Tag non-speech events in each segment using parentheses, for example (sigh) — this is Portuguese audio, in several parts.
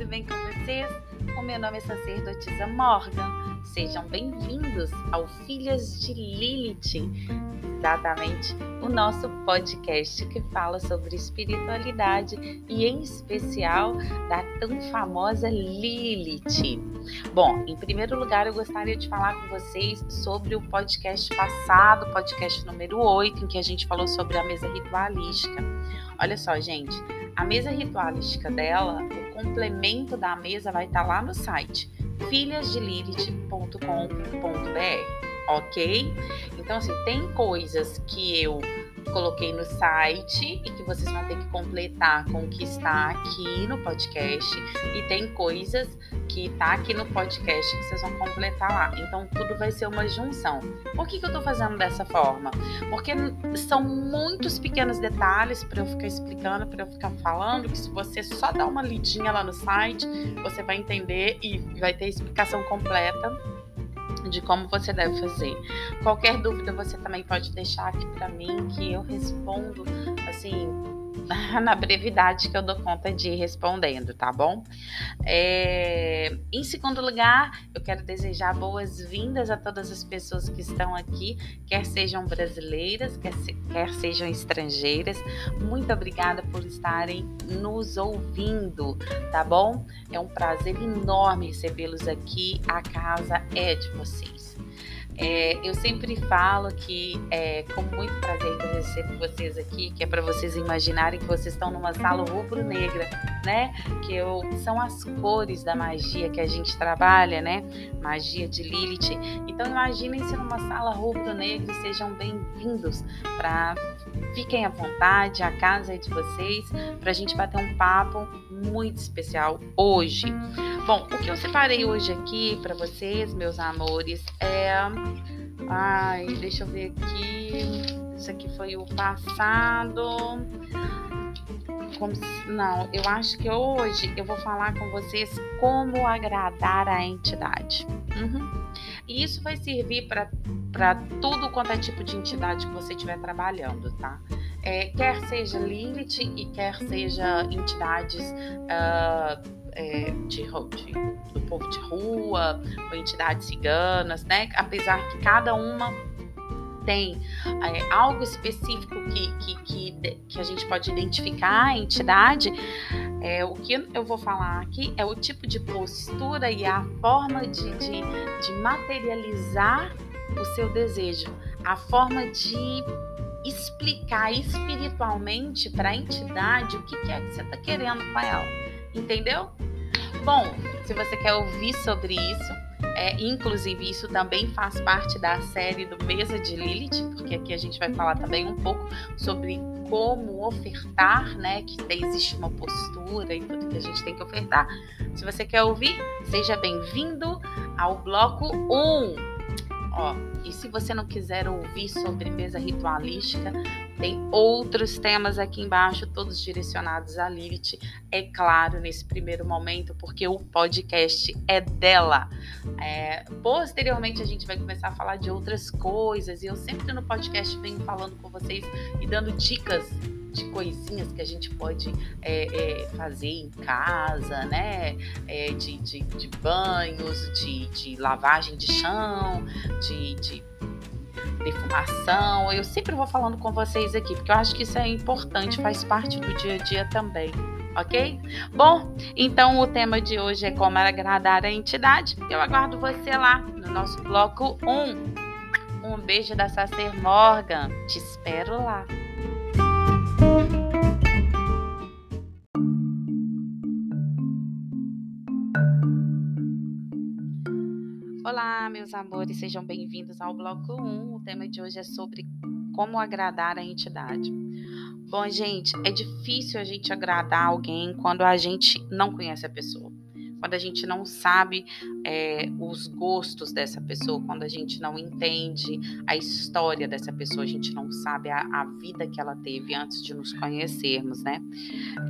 tudo bem com vocês? O meu nome é sacerdotisa Morgan. Sejam bem-vindos ao Filhas de Lilith, exatamente o nosso podcast que fala sobre espiritualidade e, em especial, da tão famosa Lilith. Bom, em primeiro lugar, eu gostaria de falar com vocês sobre o podcast passado, podcast número 8, em que a gente falou sobre a mesa ritualística. Olha só, gente, a mesa ritualística dela, o complemento da mesa vai estar lá no site filhasdelilith.com.br, ok? Então, assim, tem coisas que eu coloquei no site e que vocês vão ter que completar com o que está aqui no podcast. E tem coisas que tá aqui no podcast que vocês vão completar lá. Então tudo vai ser uma junção. Por que, que eu tô fazendo dessa forma? Porque são muitos pequenos detalhes para eu ficar explicando, para eu ficar falando, que se você só dar uma lidinha lá no site, você vai entender e vai ter explicação completa de como você deve fazer. Qualquer dúvida você também pode deixar aqui para mim que eu respondo assim (laughs) na brevidade que eu dou conta de ir respondendo, tá bom? É... Em segundo lugar, eu quero desejar boas-vindas a todas as pessoas que estão aqui, quer sejam brasileiras, quer, se... quer sejam estrangeiras. Muito obrigada por estarem nos ouvindo, tá bom? É um prazer enorme recebê-los aqui. A casa é de vocês. É, eu sempre falo que é com muito prazer que eu recebo vocês aqui, que é para vocês imaginarem que vocês estão numa sala rubro-negra, né? Que eu, são as cores da magia que a gente trabalha, né? Magia de Lilith. Então imaginem-se numa sala rubro-negra e sejam bem-vindos para fiquem à vontade, a casa é de vocês, para a gente bater um papo muito especial hoje. Bom, o que eu separei hoje aqui para vocês, meus amores, é. Ai, deixa eu ver aqui. Isso aqui foi o passado. Como... Não, eu acho que hoje eu vou falar com vocês como agradar a entidade. Uhum. E isso vai servir para tudo quanto é tipo de entidade que você estiver trabalhando, tá? É, quer seja Lilith e quer seja entidades. Uh, é, de, de, do povo de rua, ou entidades ciganas, né? Apesar que cada uma tem é, algo específico que, que, que, que, a gente pode identificar a entidade, é, o que eu vou falar aqui é o tipo de postura e a forma de, de, de materializar o seu desejo, a forma de explicar espiritualmente para a entidade o que, é que você está querendo com ela. Entendeu? Bom, se você quer ouvir sobre isso, é, inclusive isso também faz parte da série do Mesa de Lilith, porque aqui a gente vai falar também um pouco sobre como ofertar, né? Que existe uma postura e tudo que a gente tem que ofertar. Se você quer ouvir, seja bem-vindo ao bloco 1. Ó, e se você não quiser ouvir sobre mesa ritualística, tem outros temas aqui embaixo, todos direcionados a Lilith, é claro, nesse primeiro momento, porque o podcast é dela. É, posteriormente, a gente vai começar a falar de outras coisas, e eu sempre no podcast venho falando com vocês e dando dicas de coisinhas que a gente pode é, é, fazer em casa, né? É, de, de, de, banhos, de, de, lavagem de chão, de, de defumação. Eu sempre vou falando com vocês aqui, porque eu acho que isso é importante, faz parte do dia a dia também. Ok? Bom, então o tema de hoje é como agradar a entidade. Eu aguardo você lá no nosso bloco 1. Um beijo da Sacer Morgan. Te espero lá. Meus amores, sejam bem-vindos ao bloco 1. O tema de hoje é sobre como agradar a entidade. Bom, gente, é difícil a gente agradar alguém quando a gente não conhece a pessoa quando a gente não sabe é, os gostos dessa pessoa, quando a gente não entende a história dessa pessoa, a gente não sabe a, a vida que ela teve antes de nos conhecermos, né?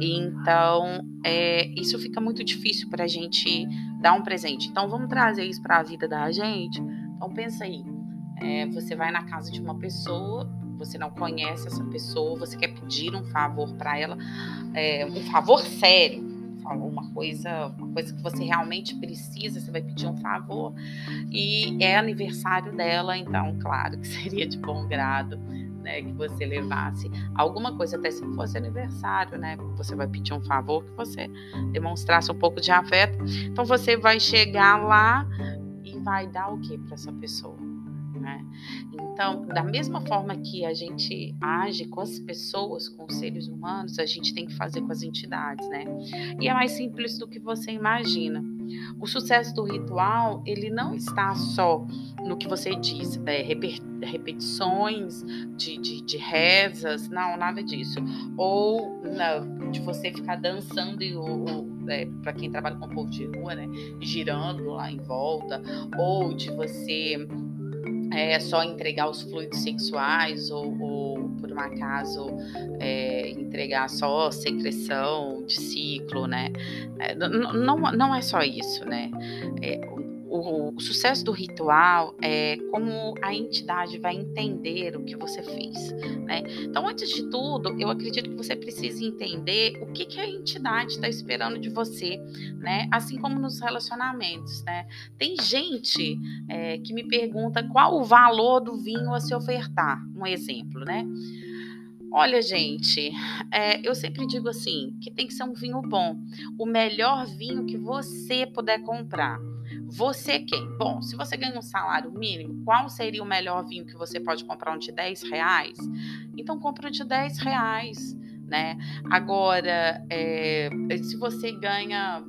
Então, é, isso fica muito difícil para a gente dar um presente. Então, vamos trazer isso para a vida da gente. Então, pensa aí. É, você vai na casa de uma pessoa, você não conhece essa pessoa, você quer pedir um favor para ela, é, um favor sério, falou uma coisa, uma coisa que você realmente precisa, você vai pedir um favor e é aniversário dela, então, claro que (laughs) seria de bom grado. Né, que você levasse alguma coisa, até se fosse aniversário, né? Você vai pedir um favor que você demonstrasse um pouco de afeto. Então você vai chegar lá e vai dar o que para essa pessoa? Né? Então, da mesma forma que a gente age com as pessoas, com os seres humanos, a gente tem que fazer com as entidades, né? E é mais simples do que você imagina. O sucesso do ritual, ele não está só no que você diz, é, repetições de, de, de, rezas, não, nada disso. Ou de você ficar dançando e o, é, para quem trabalha com o povo de rua, né, girando lá em volta, ou de você é, só entregar os fluidos sexuais ou, ou por um acaso é, entregar só secreção de ciclo, né? É, não, não é só isso, né? É, o, o, sucesso do ritual é como a entidade vai entender o que você fez, né? Então, antes de tudo, eu acredito que você precisa entender o que, que a entidade está esperando de você, né? Assim como nos relacionamentos, né? Tem gente é, que me pergunta qual o valor do vinho a se ofertar, um exemplo, né? Olha, gente, é, eu sempre digo assim que tem que ser um vinho bom, o melhor vinho que você puder comprar. Você quem? Bom, se você ganha um salário mínimo, qual seria o melhor vinho que você pode comprar? Um de 10 reais? Então compra um de 10 reais, né? Agora, é, se você ganha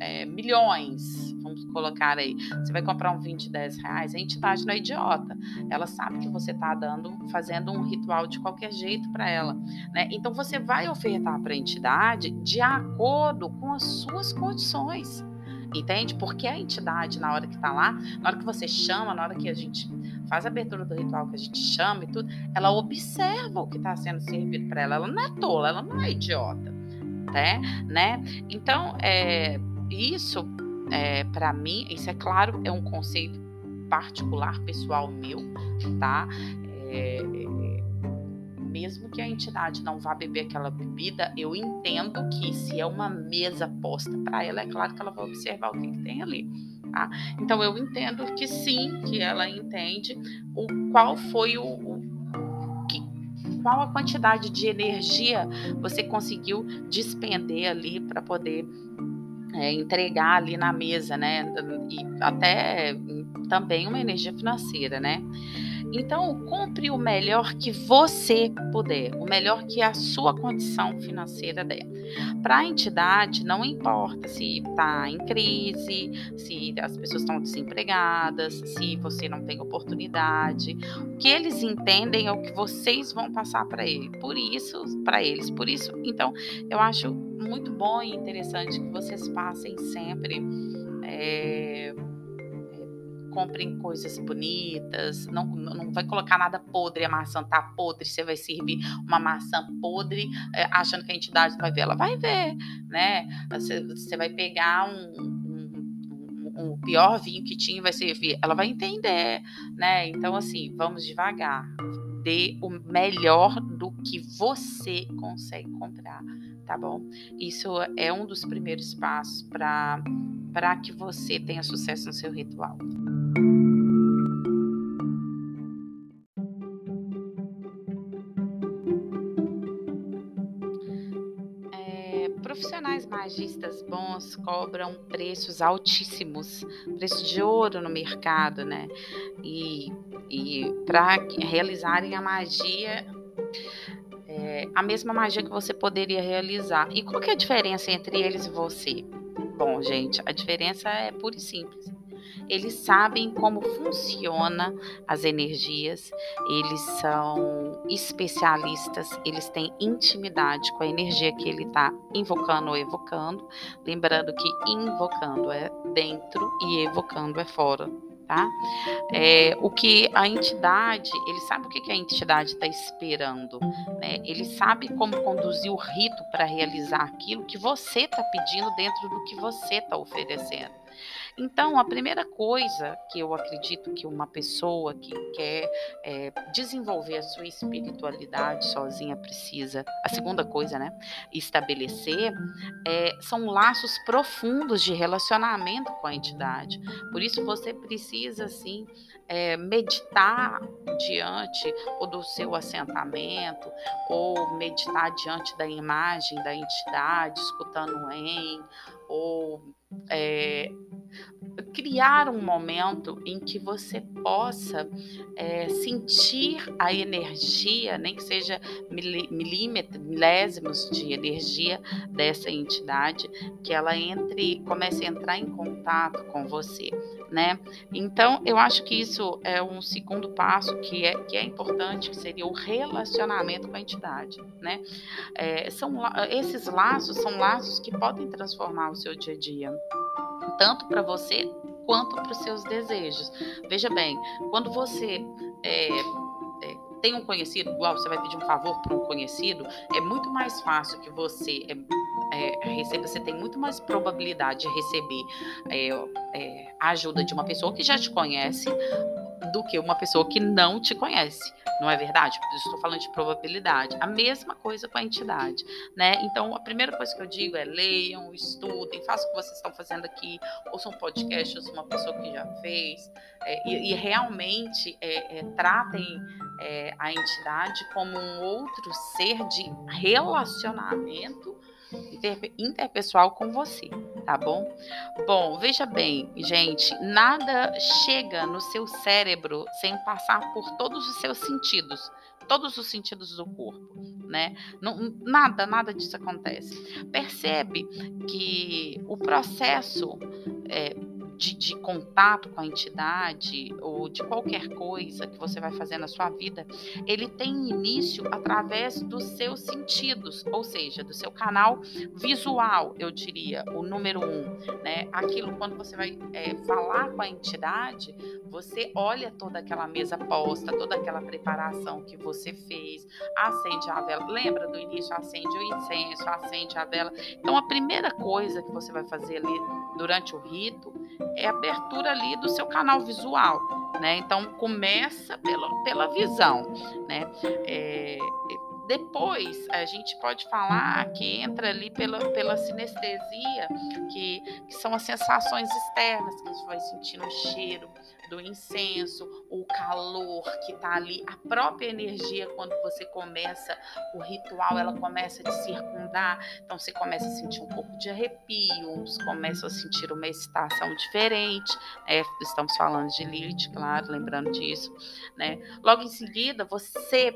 é, milhões, vamos colocar aí, você vai comprar um vinho de 10 reais, a entidade não é idiota. Ela sabe que você está dando, fazendo um ritual de qualquer jeito para ela. Né? Então você vai ofertar para a entidade de acordo com as suas condições. Entende? Porque a entidade, na hora que está lá, na hora que você chama, na hora que a gente faz a abertura do ritual, que a gente chama e tudo, ela observa o que está sendo servido para ela. Ela não é tola, ela não é idiota. Né? né? Então, é, isso, é, para mim, isso é claro, é um conceito particular, pessoal meu, tá? É, mesmo que a entidade não vá beber aquela bebida, eu entendo que se é uma mesa posta para ela, é claro que ela vai observar o que, que tem ali. Tá? Então eu entendo que sim, que ela entende o qual foi o, o que, qual a quantidade de energia você conseguiu despender ali para poder é, entregar ali na mesa, né? E até também uma energia financeira, né? Então, compre o melhor que você puder, o melhor que a sua condição financeira der. Para a entidade, não importa se está em crise, se as pessoas estão desempregadas, se você não tem oportunidade. O que eles entendem é o que vocês vão passar para ele. Por isso, para eles. Por isso, então, eu acho muito bom e interessante que vocês passem sempre. É, comprem coisas bonitas, não, não vai colocar nada podre, a maçã tá podre, você vai servir uma maçã podre, é, achando que a entidade vai ver, ela vai ver, né? Você, você vai pegar um, um pior vinho que tinha vai servir, ela vai entender, né? Então, assim, vamos devagar, dê o melhor do que você consegue comprar, tá bom? Isso é um dos primeiros passos para para que você tenha sucesso no seu ritual. profissionais magistas bons cobram preços altíssimos, preço de ouro no mercado, né? E, e para realizarem a magia, é, a mesma magia que você poderia realizar. E qual que é a diferença entre eles e você? Bom, gente, a diferença é pura e simples. Eles sabem como funciona as energias, eles são especialistas, eles têm intimidade com a energia que ele está invocando ou evocando. Lembrando que invocando é dentro e evocando é fora tá? É, o que a entidade, ele sabe o que, que a entidade está esperando, né? Ele sabe como conduzir o rito para realizar aquilo que você está pedindo dentro do que você está oferecendo. Então, a primeira coisa que eu acredito que uma pessoa que quer é, desenvolver a sua espiritualidade sozinha precisa, a segunda coisa, né, estabelecer, é, são laços profundos de relacionamento com a entidade. Por isso, você precisa, assim, é, meditar diante ou do seu assentamento, ou meditar diante da imagem da entidade, escutando em, ou é, criar um momento em que você possa é, sentir a energia, nem que seja milímetros, milésimos de energia dessa entidade, que ela entre, comece a entrar em contato com você, né? Então, eu acho que isso é um segundo passo que é, que é importante, que seria o relacionamento com a entidade, né? É, são, esses laços são laços que podem transformar o seu dia a dia tanto para você quanto para os seus desejos. Veja bem, quando você é, é, tem um conhecido, igual você vai pedir um favor para um conhecido, é muito mais fácil que você é, é receba, você tem muito mais probabilidade de receber é, é, a ajuda de uma pessoa que já te conhece do que uma pessoa que não te conhece. Não é verdade? Estou falando de probabilidade. A mesma coisa com a entidade, né? Então, a primeira coisa que eu digo é leiam, estudem, façam o que vocês estão fazendo aqui, ouçam podcasts, uma pessoa que já fez, é, e, e, realmente é, é, tratem é, a entidade como um outro ser de relacionamento interpessoal com você, tá bom? Bom, veja bem, gente, nada chega no seu cérebro sem passar por todos os seus sentidos, todos os sentidos do corpo, né? Não, nada, nada disso acontece. Percebe que o processo é, de, de, contato com a entidade ou de qualquer coisa que você vai fazer na sua vida, ele tem início através dos seus sentidos, ou seja, do seu canal visual, eu diria, o número um, né? Aquilo quando você vai é, falar com a entidade, você olha toda aquela mesa posta, toda aquela preparação que você fez, acende a vela, lembra do início, acende o incenso, acende a vela. Então, a primeira coisa que você vai fazer ali durante o rito é a abertura ali do seu canal visual, né? Então começa pela, pela visão, né? É, depois a gente pode falar que entra ali pela, pela sinestesia, que, que são as sensações externas, que a gente vai sentindo o cheiro, do incenso, o calor que está ali, a própria energia quando você começa o ritual, ela começa a te circundar, então você começa a sentir um pouco de arrepios, começa a sentir uma excitação diferente, né? estamos falando de Lilith, claro, lembrando disso, né? Logo em seguida, você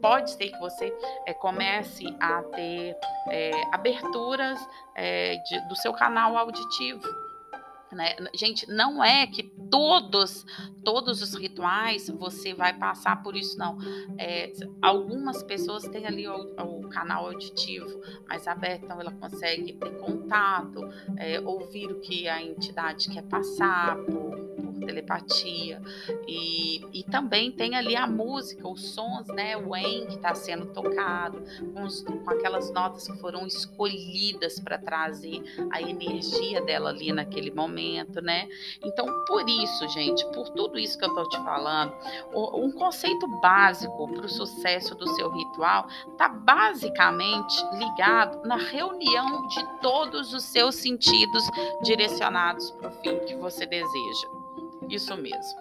pode ser que você é, comece a ter é, aberturas é, de, do seu canal auditivo. Né? Gente, não é que todos todos os rituais você vai passar por isso, não. É, algumas pessoas têm ali o, o, canal auditivo mais aberto, então ela consegue ter contato, é, ouvir o que a entidade quer passar por, telepatia. E, e também tem ali a música, os sons, né? O en que está sendo tocado, com, os, com aquelas notas que foram escolhidas para trazer a energia dela ali naquele momento, né? Então, por isso, gente, por tudo isso que eu estou te falando, um conceito básico para o sucesso do seu ritual está basicamente ligado na reunião de todos os seus sentidos direcionados para o fim que você deseja. Isso mesmo.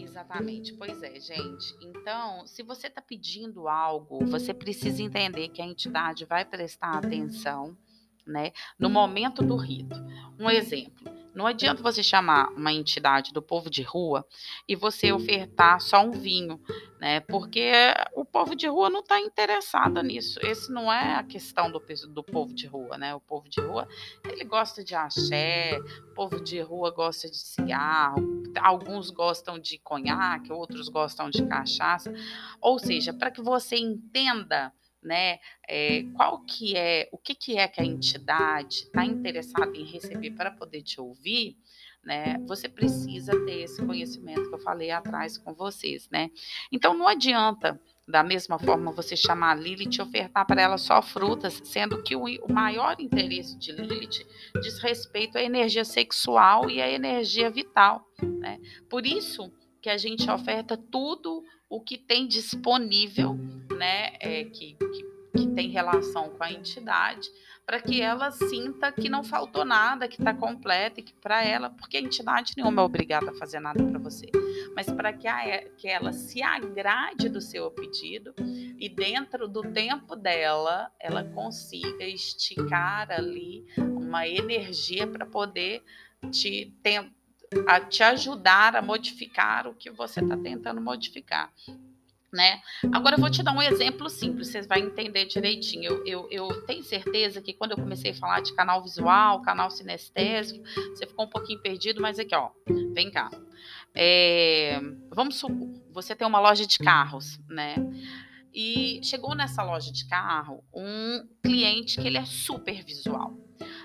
Exatamente, pois é, gente. Então, se você está pedindo algo, você precisa entender que a entidade vai prestar atenção, né, no momento do rito. Um exemplo: não adianta você chamar uma entidade do povo de rua e você ofertar só um vinho, né? Porque o povo de rua não está interessado nisso. Esse não é a questão do, do povo de rua, né? O povo de rua, ele gosta de axé, o povo de rua gosta de cigarro, alguns gostam de conhaque, outros gostam de cachaça. Ou seja, para que você entenda né? É, qual que é, o que, que é que a entidade está interessada em receber para poder te ouvir, né? Você precisa ter esse conhecimento que eu falei atrás com vocês, né? Então não adianta da mesma forma, você chamar a Lilith e ofertar para ela só frutas, sendo que o, maior interesse de Lilith diz respeito à energia sexual e à energia vital. Né? Por isso que a gente oferta tudo o que tem disponível, né, é, que, que, que tem relação com a entidade, para que ela sinta que não faltou nada, que está completa e que para ela, porque a entidade nenhuma é obrigada a fazer nada para você, mas para que, que ela se agrade do seu pedido e dentro do tempo dela, ela consiga esticar ali uma energia para poder te, a te ajudar a modificar o que você está tentando modificar né? Agora eu vou te dar um exemplo simples, vocês vão entender direitinho. Eu, eu, eu, tenho certeza que quando eu comecei a falar de canal visual, canal sinestésico, você ficou um pouquinho perdido, mas aqui, ó, vem cá. É, vamos supor, você tem uma loja de carros, né? E chegou nessa loja de carro um cliente que ele é super visual,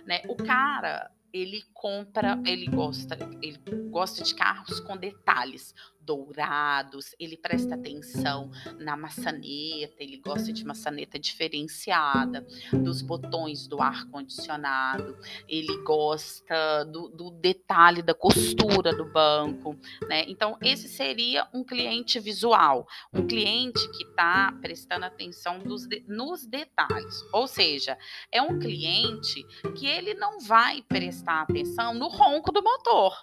né? O cara ele compra, ele gosta, ele gosta de carros com detalhes dourados, ele presta atenção na maçaneta, ele gosta de maçaneta diferenciada, dos botões do ar condicionado, ele gosta do, do detalhe da costura do banco, né? Então esse seria um cliente visual, um cliente que está prestando atenção dos, nos detalhes, ou seja, é um cliente que ele não vai prestar atenção no ronco do motor.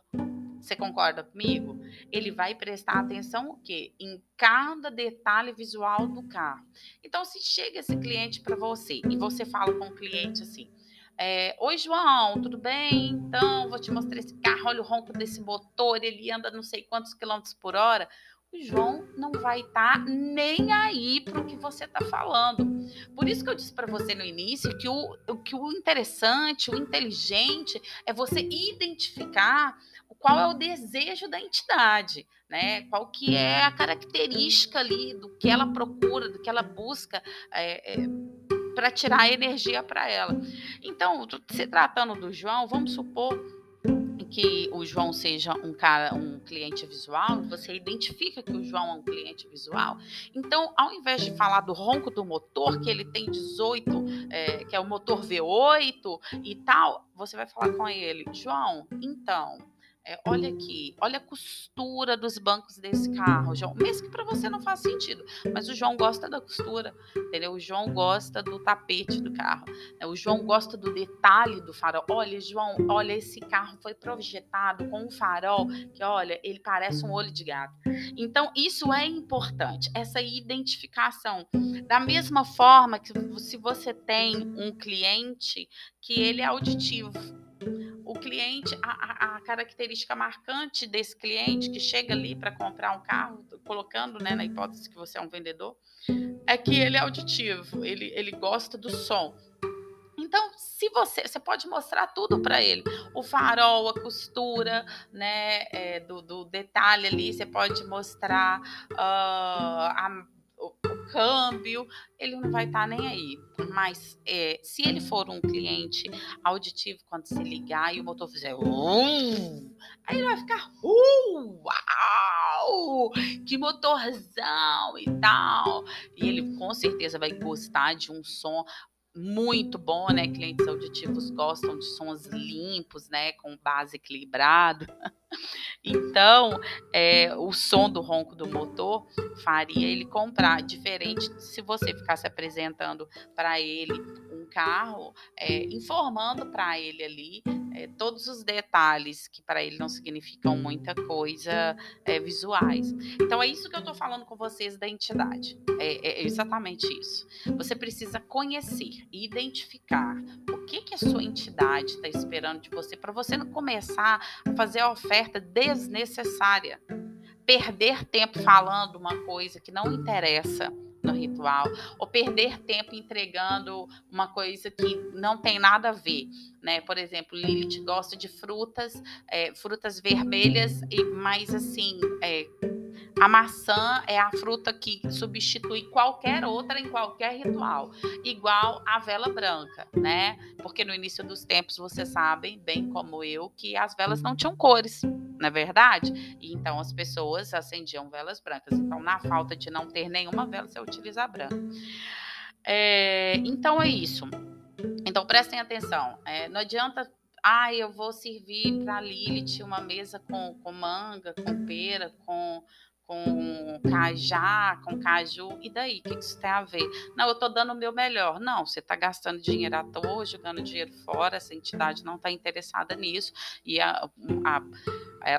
Você concorda comigo? Ele vai prestar atenção o quê? Em cada detalhe visual do carro. Então, se chega esse cliente para você e você fala com o cliente assim: é, Oi, João, tudo bem? Então, vou te mostrar esse carro. Olha o ronco desse motor, ele anda não sei quantos quilômetros por hora. João não vai estar tá nem aí para o que você está falando. Por isso que eu disse para você no início que o, que o interessante, o inteligente é você identificar qual é o desejo da entidade, né? Qual que é a característica ali do que ela procura, do que ela busca é, é, para tirar a energia para ela. Então, se tratando do João, vamos supor que o João seja um cara, um cliente visual, você identifica que o João é um cliente visual. Então, ao invés de falar do ronco do motor, que ele tem 18, é, que é o motor V8 e tal, você vai falar com ele, João, então, é, olha aqui, olha a costura dos bancos desse carro, João. Mesmo que para você não faça sentido, mas o João gosta da costura, entendeu? O João gosta do tapete do carro, né? o João gosta do detalhe do farol. Olha, João, olha, esse carro foi projetado com um farol que, olha, ele parece um olho de gato. Então, isso é importante, essa identificação. Da mesma forma que se você tem um cliente que ele é auditivo, o cliente, a, a, característica marcante desse cliente que chega ali para comprar um carro, colocando né, na hipótese que você é um vendedor, é que ele é auditivo, ele, ele gosta do som. Então, se você, você pode mostrar tudo para ele, o farol, a costura, né, é, do, do, detalhe ali, você pode mostrar uh, a câmbio, ele não vai estar tá nem aí. Mas é, se ele for um cliente auditivo, quando se ligar e o motor fizer uh, aí ele vai ficar uh, uau, que motorzão e tal. E ele com certeza vai gostar de um som muito bom, né? Clientes auditivos gostam de sons limpos, né? Com base equilibrado. (laughs) Então, é, o som do ronco do motor faria ele comprar, diferente se você ficasse apresentando para ele carro, é, informando para ele ali é, todos os detalhes que para ele não significam muita coisa é, visuais. Então, é isso que eu estou falando com vocês da entidade. É, é, exatamente isso. Você precisa conhecer, identificar o que, que a sua entidade está esperando de você para você não começar a fazer a oferta desnecessária. Perder tempo falando uma coisa que não interessa no ritual, ou perder tempo entregando uma coisa que não tem nada a ver, né? Por exemplo, Lilith gosta de frutas, é, frutas vermelhas e mais assim, é, a maçã é a fruta que substitui qualquer outra em qualquer ritual, igual a vela branca, né? Porque no início dos tempos, vocês sabem, bem como eu, que as velas não tinham cores, não é verdade? E então as pessoas acendiam velas brancas. Então, na falta de não ter nenhuma vela, você utiliza a branca. É, então é isso. Então prestem atenção. É, não adianta ah, eu vou servir para Lilith uma mesa com, com manga, com pera, com com cajá, com caju, e daí? O que isso tem a ver? Não, eu estou dando o meu melhor. Não, você está gastando dinheiro à toa, jogando dinheiro fora, essa entidade não está interessada nisso, e a, a,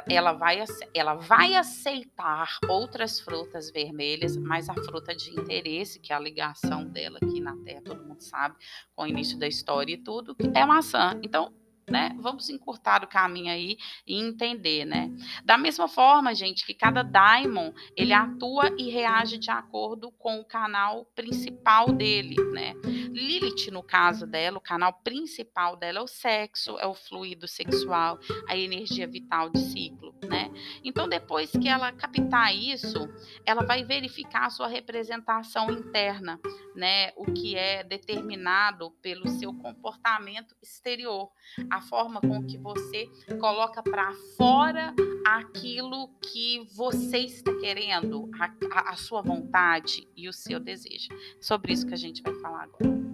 ela, vai, ela vai aceitar outras frutas vermelhas, mas a fruta de interesse, que é a ligação dela aqui na Terra, todo mundo sabe, com o início da história e tudo, é maçã. Então, né? Vamos encurtar o caminho aí e entender, né? Da mesma forma, gente, que cada daimon, ele atua e reage de acordo com o canal principal dele, né? Lilith, no caso dela, o canal principal dela é o sexo, é o fluido sexual, a energia vital de ciclo, né? Então, depois que ela captar isso, ela vai verificar a sua representação interna, né? O que é determinado pelo seu comportamento exterior, a forma com que você coloca para fora aquilo que você está querendo, a, a, a sua vontade e o seu desejo. Sobre isso que a gente vai falar agora.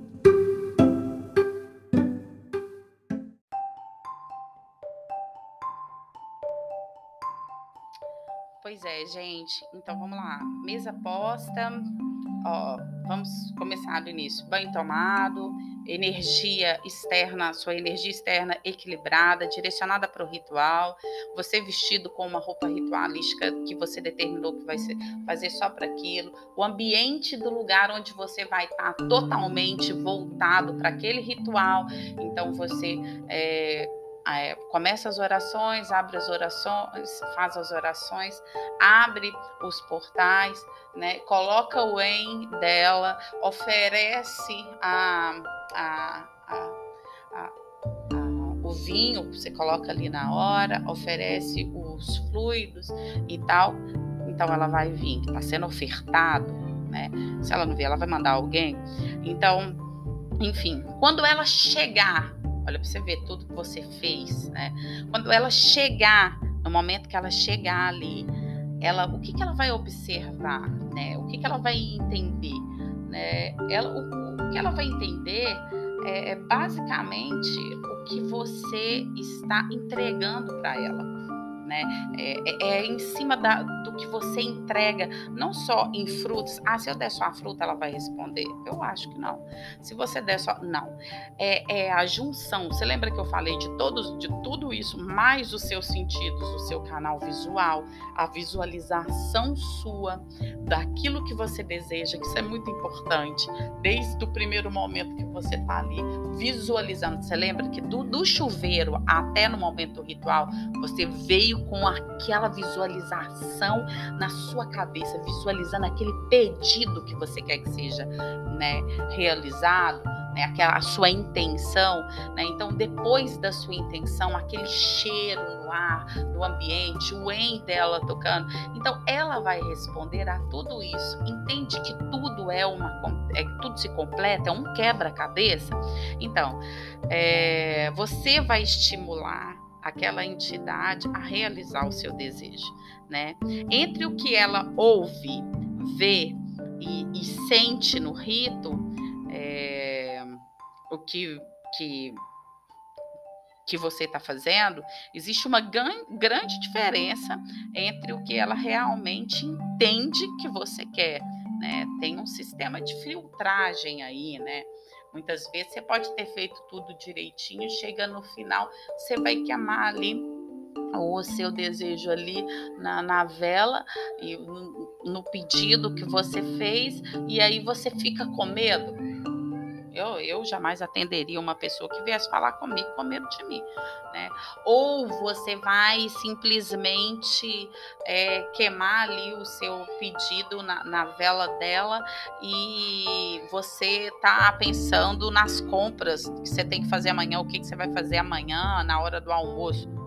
Pois é, gente. Então vamos lá. Mesa posta. Ó, vamos começar do início. Banho tomado, energia externa, sua energia externa equilibrada, direcionada para o ritual. Você vestido com uma roupa ritualística que você determinou que vai ser, fazer só para aquilo. O ambiente do lugar onde você vai estar tá totalmente voltado para aquele ritual. Então você é, é, começa as orações, abre as orações, faz as orações, abre os portais, né, coloca o em dela, oferece a, a, a, o vinho, você coloca ali na hora, oferece os fluidos e tal. Então ela vai vir, está sendo ofertado, né? Se ela não vier, ela vai mandar alguém. Então, enfim, quando ela chegar Olha para você ver tudo que você fez, né? Quando ela chegar, no momento que ela chegar ali, ela, o que, que ela vai observar, né? O que, que ela vai entender, né? Ela, o, o que ela vai entender é, é basicamente o que você está entregando para ela né? É, é, é em cima da, que você entrega, não só em frutos. Ah, se eu der só a fruta, ela vai responder. Eu acho que não. Se você der só. Não. É, é a junção. Você lembra que eu falei de, todos, de tudo isso, mais os seus sentidos, o seu canal visual, a visualização sua daquilo que você deseja, que isso é muito importante. Desde o primeiro momento que você está ali visualizando. Você lembra que do, do chuveiro até no momento do ritual, você veio com aquela visualização na sua cabeça, visualizando aquele pedido que você quer que seja né, realizado, né, aquela a sua intenção. Né? Então, depois da sua intenção, aquele cheiro no ar, no ambiente, o em dela tocando. Então, ela vai responder a tudo isso. Entende que tudo é uma. É, tudo se completa, é um quebra-cabeça. Então, é, você vai estimular aquela entidade a realizar o seu desejo, né? Entre o que ela ouve, vê e, e sente no rito, é, o que, que que você está fazendo, existe uma grande diferença entre o que ela realmente entende que você quer. Né? Tem um sistema de filtragem aí, né? Muitas vezes você pode ter feito tudo direitinho, chega no final, você vai queimar ali o seu desejo ali na, na vela e no, no pedido que você fez, e aí você fica com medo eu, eu jamais atenderia uma pessoa que viesse falar comigo com medo de mim. Né? Ou você vai simplesmente é, queimar ali o seu pedido na, na vela dela e você tá pensando nas compras que você tem que fazer amanhã, o que, que você vai fazer amanhã na hora do almoço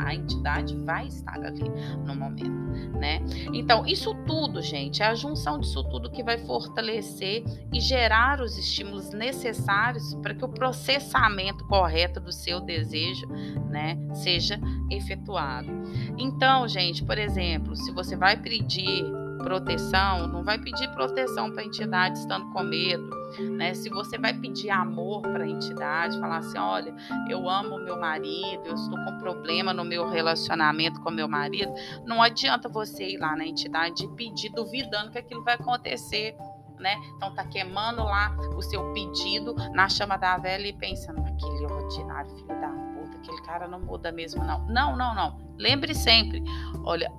A entidade vai estar ali no momento, né? Então, isso tudo, gente, é a junção disso tudo que vai fortalecer e gerar os estímulos necessários para que o processamento correto do seu desejo, né, seja efetuado. Então, gente, por exemplo, se você vai pedir proteção, não vai pedir proteção para a entidade estando com medo. Né? Se você vai pedir amor para a entidade, falar assim: olha, eu amo meu marido, eu estou com problema no meu relacionamento com meu marido, não adianta você ir lá na entidade e pedir duvidando que aquilo vai acontecer. Né? Então tá queimando lá o seu pedido na chama da velha e pensando aquele ordinário filho da puta, aquele cara não muda mesmo não. Não, não, não. Lembre sempre, olha,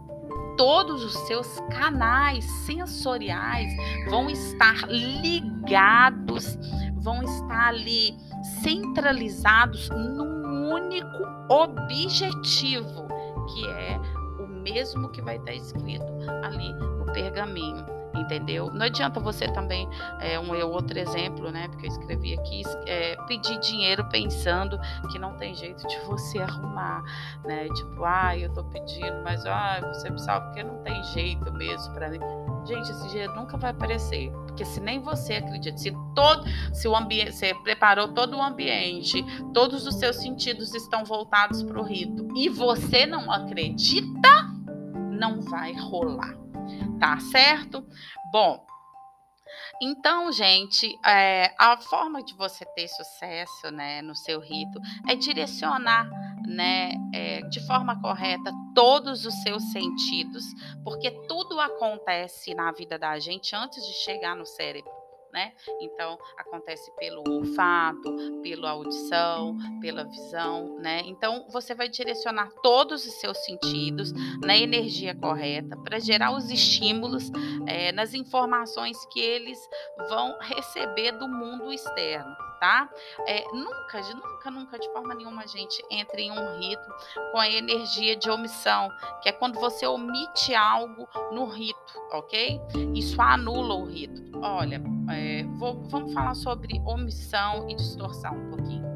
todos os seus canais sensoriais vão estar ligados, vão estar ali centralizados num único objetivo, que é o mesmo que vai estar escrito ali no pergaminho entendeu? Não adianta você também, é, um outro exemplo, né? Porque eu escrevi aqui, é, pedir dinheiro pensando que não tem jeito de você arrumar, né? Tipo, ah, eu tô pedindo, mas ah, você salva porque não tem jeito mesmo para mim. Gente, esse dinheiro nunca vai aparecer, porque se nem você acredita, se todo, se o ambiente, você preparou todo o ambiente, todos os seus sentidos estão voltados para o rito e você não acredita, não vai rolar tá certo? Bom, então, gente, é, a forma de você ter sucesso né, no seu rito é direcionar né, é, de forma correta todos os seus sentidos, porque tudo acontece na vida da gente antes de chegar no cérebro né? Então, acontece pelo olfato, pela audição, pela visão, né? Então, você vai direcionar todos os seus sentidos na energia correta para gerar os estímulos é, nas informações que eles vão receber do mundo externo tá? É, nunca, nunca, nunca, de forma nenhuma, gente, entre em um rito com a energia de omissão, que é quando você omite algo no rito, ok? Isso anula o rito. Olha, é, vou, vamos falar sobre omissão e distorção um pouquinho.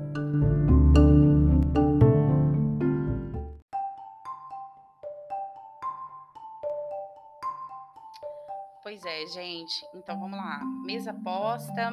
Pois é, gente. Então vamos lá. Mesa posta,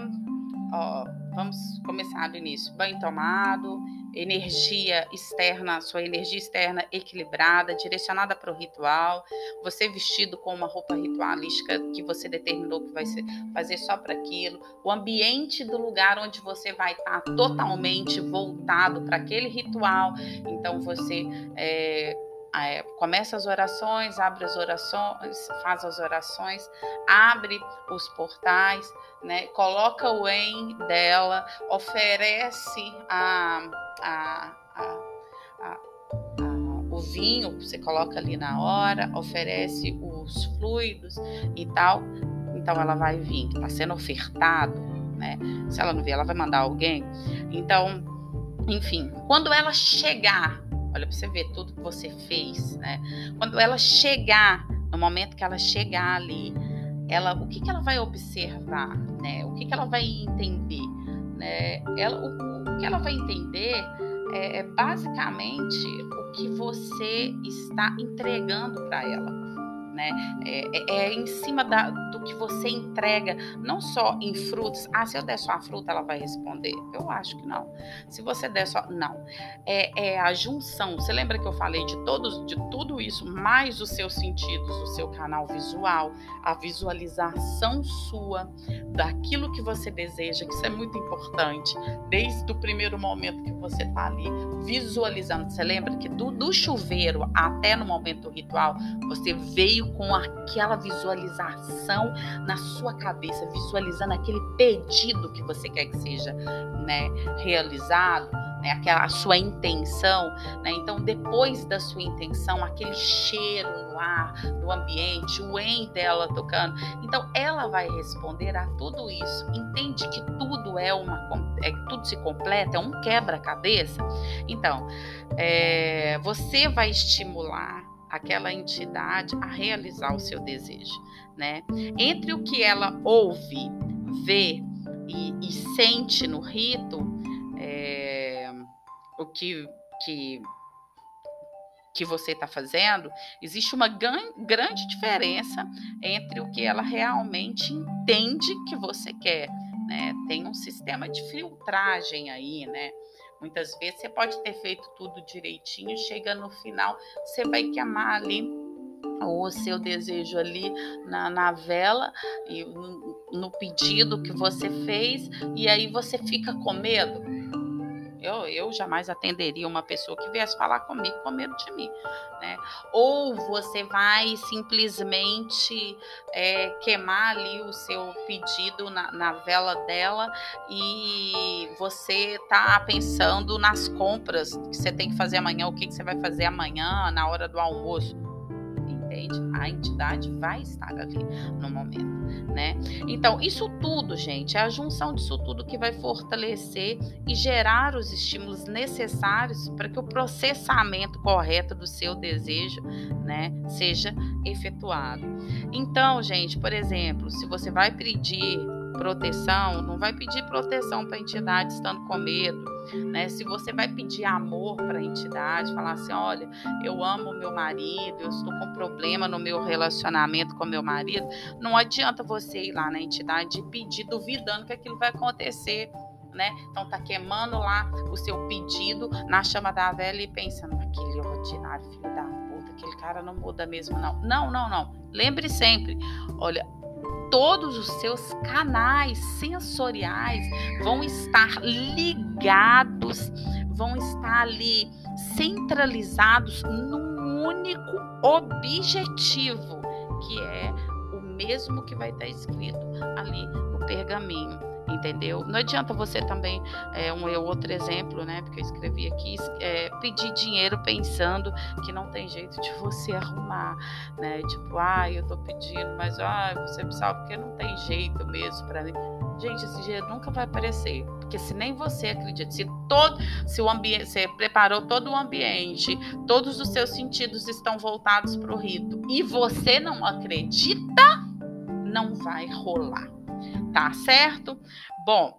ó, vamos começar do início. Banho tomado, energia externa, sua energia externa equilibrada, direcionada para o ritual. Você vestido com uma roupa ritualística que você determinou que vai ser, fazer só para aquilo. O ambiente do lugar onde você vai estar tá totalmente voltado para aquele ritual. Então você é, é, começa as orações, abre as orações, faz as orações, abre os portais, né? Coloca o em dela, oferece a, a, a, o vinho, você coloca ali na hora, oferece os fluidos e tal. Então ela vai vir, está sendo ofertado, né? Se ela não vier, ela vai mandar alguém. Então, enfim, quando ela chegar Olha para você ver tudo que você fez, né? Quando ela chegar, no momento que ela chegar ali, ela, o que, que ela vai observar, né? O que, que ela vai entender, né? Ela, o, o que ela vai entender é, é basicamente o que você está entregando para ela né? É, é, é em cima da, do que você entrega, não só em frutas. Ah, se eu der só a fruta, ela vai responder. Eu acho que não. Se você der só. Não. É, é a junção. Você lembra que eu falei de, todos, de tudo isso, mais os seus sentidos, o seu canal visual, a visualização sua daquilo que você deseja, que isso é muito importante. Desde o primeiro momento que você está ali visualizando. Você lembra que do, do chuveiro até no momento do ritual, você veio com aquela visualização na sua cabeça, visualizando aquele pedido que você quer que seja né, realizado, né, aquela a sua intenção. Né? Então, depois da sua intenção, aquele cheiro no ar, no ambiente, o em dela tocando. Então, ela vai responder a tudo isso. Entende que tudo é uma. É, tudo se completa, é um quebra-cabeça. Então, é, você vai estimular aquela entidade a realizar o seu desejo, né? Entre o que ela ouve, vê e, e sente no rito, é, o que, que que você está fazendo, existe uma grande diferença entre o que ela realmente entende que você quer. Né? Tem um sistema de filtragem aí, né? Muitas vezes você pode ter feito tudo direitinho, chega no final, você vai queimar ali o seu desejo ali na, na vela e no, no pedido que você fez, e aí você fica com medo eu, eu jamais atenderia uma pessoa que viesse falar comigo com medo de mim. Né? Ou você vai simplesmente é, queimar ali o seu pedido na, na vela dela e você tá pensando nas compras que você tem que fazer amanhã, o que, que você vai fazer amanhã, na hora do almoço? A entidade vai estar ali no momento, né? Então, isso tudo, gente, é a junção disso tudo que vai fortalecer e gerar os estímulos necessários para que o processamento correto do seu desejo, né, seja efetuado. Então, gente, por exemplo, se você vai pedir proteção, não vai pedir proteção para a entidade estando com medo, né? Se você vai pedir amor para a entidade, falar assim, olha, eu amo meu marido, eu estou com problema no meu relacionamento com meu marido, não adianta você ir lá na entidade e pedir duvidando que aquilo vai acontecer. Né? Então tá queimando lá o seu pedido na chama da velha e pensando, aquele ordinário filho da puta, aquele cara não muda mesmo, não. Não, não, não. Lembre sempre, olha, todos os seus canais sensoriais vão estar ligados, vão estar ali centralizados num único objetivo, que é o mesmo que vai estar escrito ali no pergaminho entendeu? Não adianta você também, é, um outro exemplo, né? Porque eu escrevi aqui, é, pedir dinheiro pensando que não tem jeito de você arrumar, né? Tipo, ah, eu tô pedindo, mas ah, você sabe porque não tem jeito mesmo para mim. Gente, esse dinheiro nunca vai aparecer, porque se nem você acredita, se todo, se o ambiente, você preparou todo o ambiente, todos os seus sentidos estão voltados para o rito e você não acredita, não vai rolar tá certo? Bom,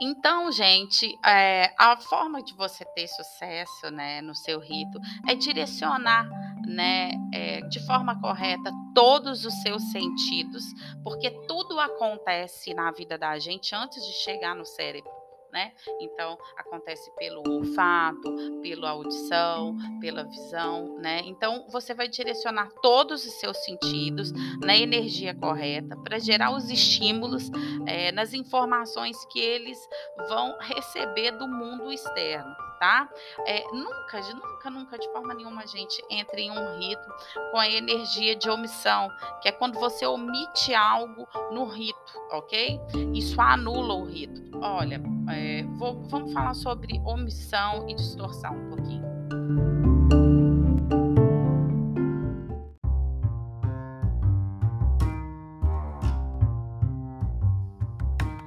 então, gente, é, a forma de você ter sucesso né, no seu rito é direcionar né, é, de forma correta todos os seus sentidos, porque tudo acontece na vida da gente antes de chegar no cérebro né? Então, acontece pelo olfato, pela audição, pela visão, né? Então, você vai direcionar todos os seus sentidos na energia correta para gerar os estímulos é, nas informações que eles vão receber do mundo externo tá? É, nunca, nunca, nunca, de forma nenhuma, a gente entra em um rito com a energia de omissão, que é quando você omite algo no rito, ok? Isso anula o rito. Olha, é, vou, vamos falar sobre omissão e distorção um pouquinho.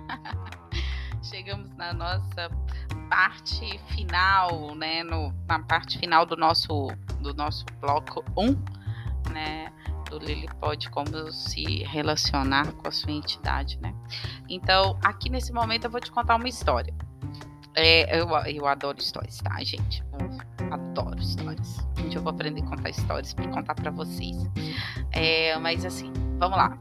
(laughs) Chegamos na nossa parte final, né, no, na parte final do nosso, do nosso bloco 1, né, do Lilipod, como se relacionar com a sua entidade, né. Então, aqui nesse momento eu vou te contar uma história. É, eu, eu adoro histórias, tá, gente? Eu adoro histórias. Hoje eu vou aprender a contar histórias para contar para vocês. É, mas assim, vamos lá.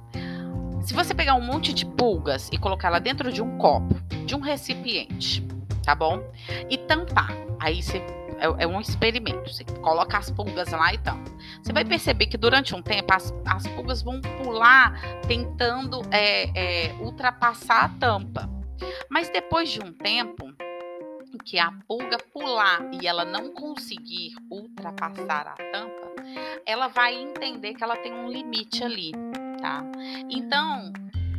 Se você pegar um monte de pulgas e colocar ela dentro de um copo, de um recipiente, tá bom? E tampar. Aí você é, é, um experimento. Você coloca as pulgas lá e tampa. Você vai perceber que durante um tempo as, as pulgas vão pular tentando é, é, ultrapassar a tampa. Mas depois de um tempo que a pulga pular e ela não conseguir ultrapassar a tampa, ela vai entender que ela tem um limite ali, tá? Então,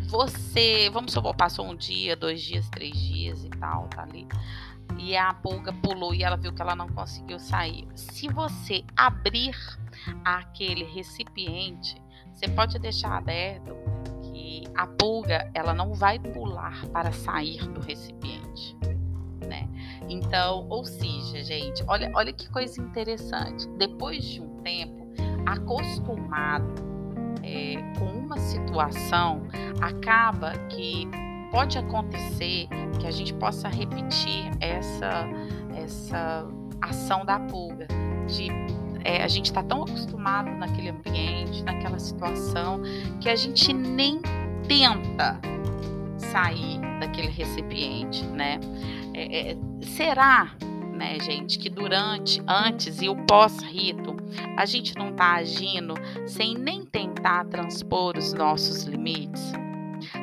você, vamos supor, passou um dia, dois dias, três dias e tal, tá ali. E a pulga pulou e ela viu que ela não conseguiu sair. Se você abrir aquele recipiente, você pode deixar aberto que a pulga ela não vai pular para sair do recipiente, né? Então, ou seja, gente, olha, olha que coisa interessante. Depois de um tempo acostumado é, com uma situação, acaba que pode acontecer que a gente possa repetir essa, essa ação da pulga, de é, a gente está tão acostumado naquele ambiente, naquela situação, que a gente nem tenta sair daquele recipiente, né? É, é, será, né, gente, que durante, antes e o pós-rito, a gente não está agindo sem nem tentar transpor os nossos limites?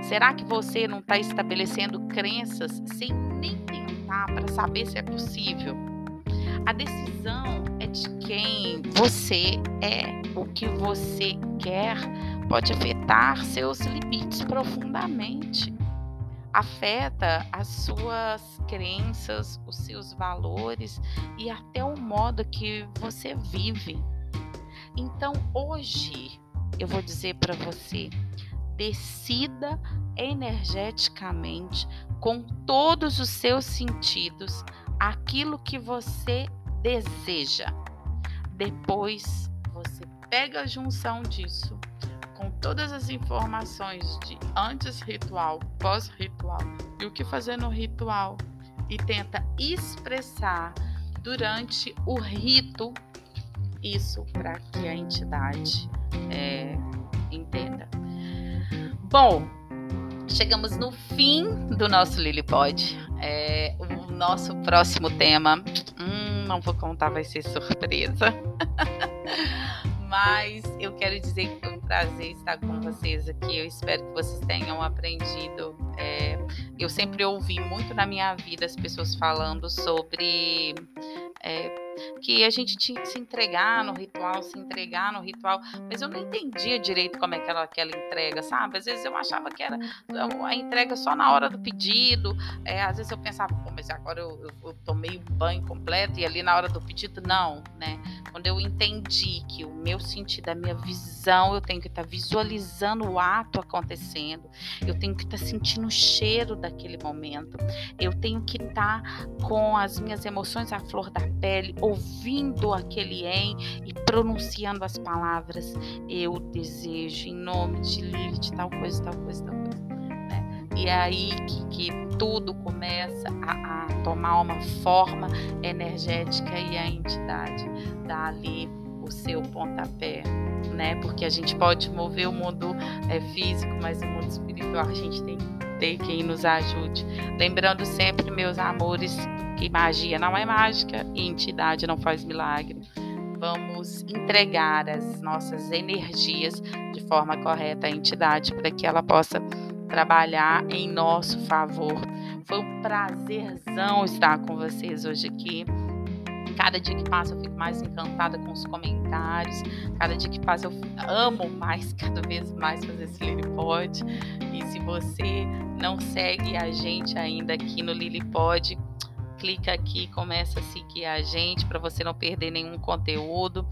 Será que você não está estabelecendo crenças sem nem tentar para saber se é possível? A decisão é de quem você é, o que você quer pode afetar seus limites profundamente. Afeta as suas crenças, os seus valores e até o modo que você vive. Então, hoje, eu vou dizer para você: decida energeticamente, com todos os seus sentidos, aquilo que você deseja. Depois você pega a junção disso com todas as informações de antes ritual, pós-ritual e o que fazer no ritual e tenta expressar durante o rito isso para que a entidade é, entenda. Bom, chegamos no fim do nosso Lilipod. É, o nosso próximo tema, hum, não vou contar, vai ser surpresa. (laughs) Mas eu quero dizer que foi um prazer estar com vocês aqui. Eu espero que vocês tenham aprendido. É, eu sempre ouvi muito na minha vida as pessoas falando sobre. É, que a gente tinha que se entregar no ritual, se entregar no ritual, mas eu não entendia direito como é que era aquela entrega, sabe? Às vezes eu achava que era a entrega só na hora do pedido, é, às vezes eu pensava, pô, mas agora eu, eu, eu tomei o banho completo e ali na hora do pedido, não, né? Quando eu entendi que o meu sentido, a minha visão, eu tenho que estar tá visualizando o ato acontecendo, eu tenho que estar tá sentindo o cheiro daquele momento, eu tenho que estar tá com as minhas emoções à flor da pele, ouvindo aquele em e pronunciando as palavras: Eu desejo, em nome de Lilith, tal coisa, tal coisa, tal coisa. Né? E é aí que, que tudo começa a, a tomar uma forma energética e a entidade dá ali o seu pontapé, né? Porque a gente pode mover o mundo é, físico, mas o mundo espiritual a gente tem que ter quem nos ajude. Lembrando sempre, meus amores, que magia não é mágica e entidade não faz milagre. Vamos entregar as nossas energias de forma correta à entidade para que ela possa trabalhar em nosso favor. Foi um prazerzão estar com vocês hoje aqui. Cada dia que passa eu fico mais encantada com os comentários. Cada dia que passa eu amo mais, (laughs) cada vez mais fazer esse Lilipod. E se você não segue a gente ainda aqui no Lilipod, clica aqui, começa a seguir a gente para você não perder nenhum conteúdo.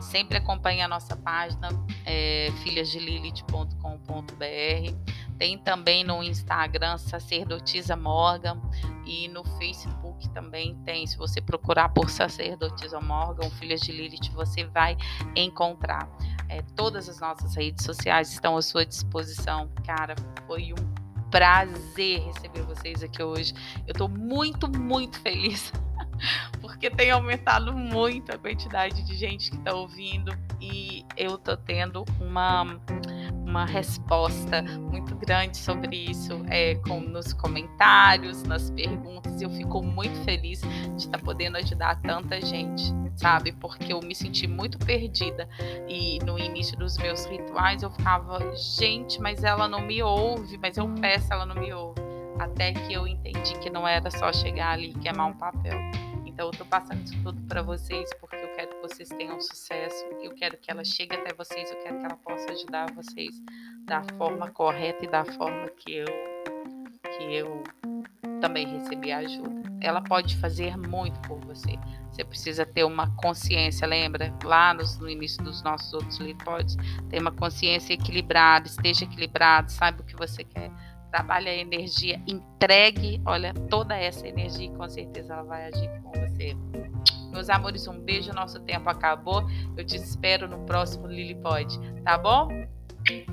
Sempre acompanhe a nossa página é, filhasdelilith.com.br. Tem também no Instagram Sacerdotisa Morgan e no Facebook também tem. Se você procurar por Sacerdotisa Morgan, Filhas de Lilith, você vai encontrar. É, todas as nossas redes sociais estão à sua disposição. Cara, foi um prazer receber vocês aqui hoje. Eu estou muito, muito feliz (laughs) porque tem aumentado muito a quantidade de gente que está ouvindo e eu tô tendo uma uma resposta muito grande sobre isso é, com, nos comentários, nas perguntas. Eu fico muito feliz de estar tá podendo ajudar tanta gente, sabe? Porque eu me senti muito perdida e no início dos meus rituais eu ficava, gente, mas ela não me ouve, mas eu peço, ela não me ouve. Até que eu entendi que não era só chegar ali e queimar um papel. Então eu tô passando isso tudo para vocês porque eu quero que vocês tenham sucesso, eu quero que ela chegue até vocês, eu quero que ela possa ajudar vocês da forma correta e da forma que eu que eu também recebi ajuda. Ela pode fazer muito por você. Você precisa ter uma consciência, lembra? Lá nos, no início dos nossos outros pods, ter uma consciência equilibrada, esteja equilibrado, saiba o que você quer trabalhe a energia, entregue, olha, toda essa energia e com certeza ela vai agir com você. Meus amores, um beijo, nosso tempo acabou. Eu te espero no próximo Lilipod, tá bom?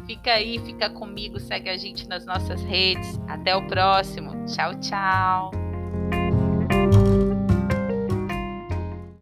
Fica aí, fica comigo, segue a gente nas nossas redes. Até o próximo. Tchau, tchau.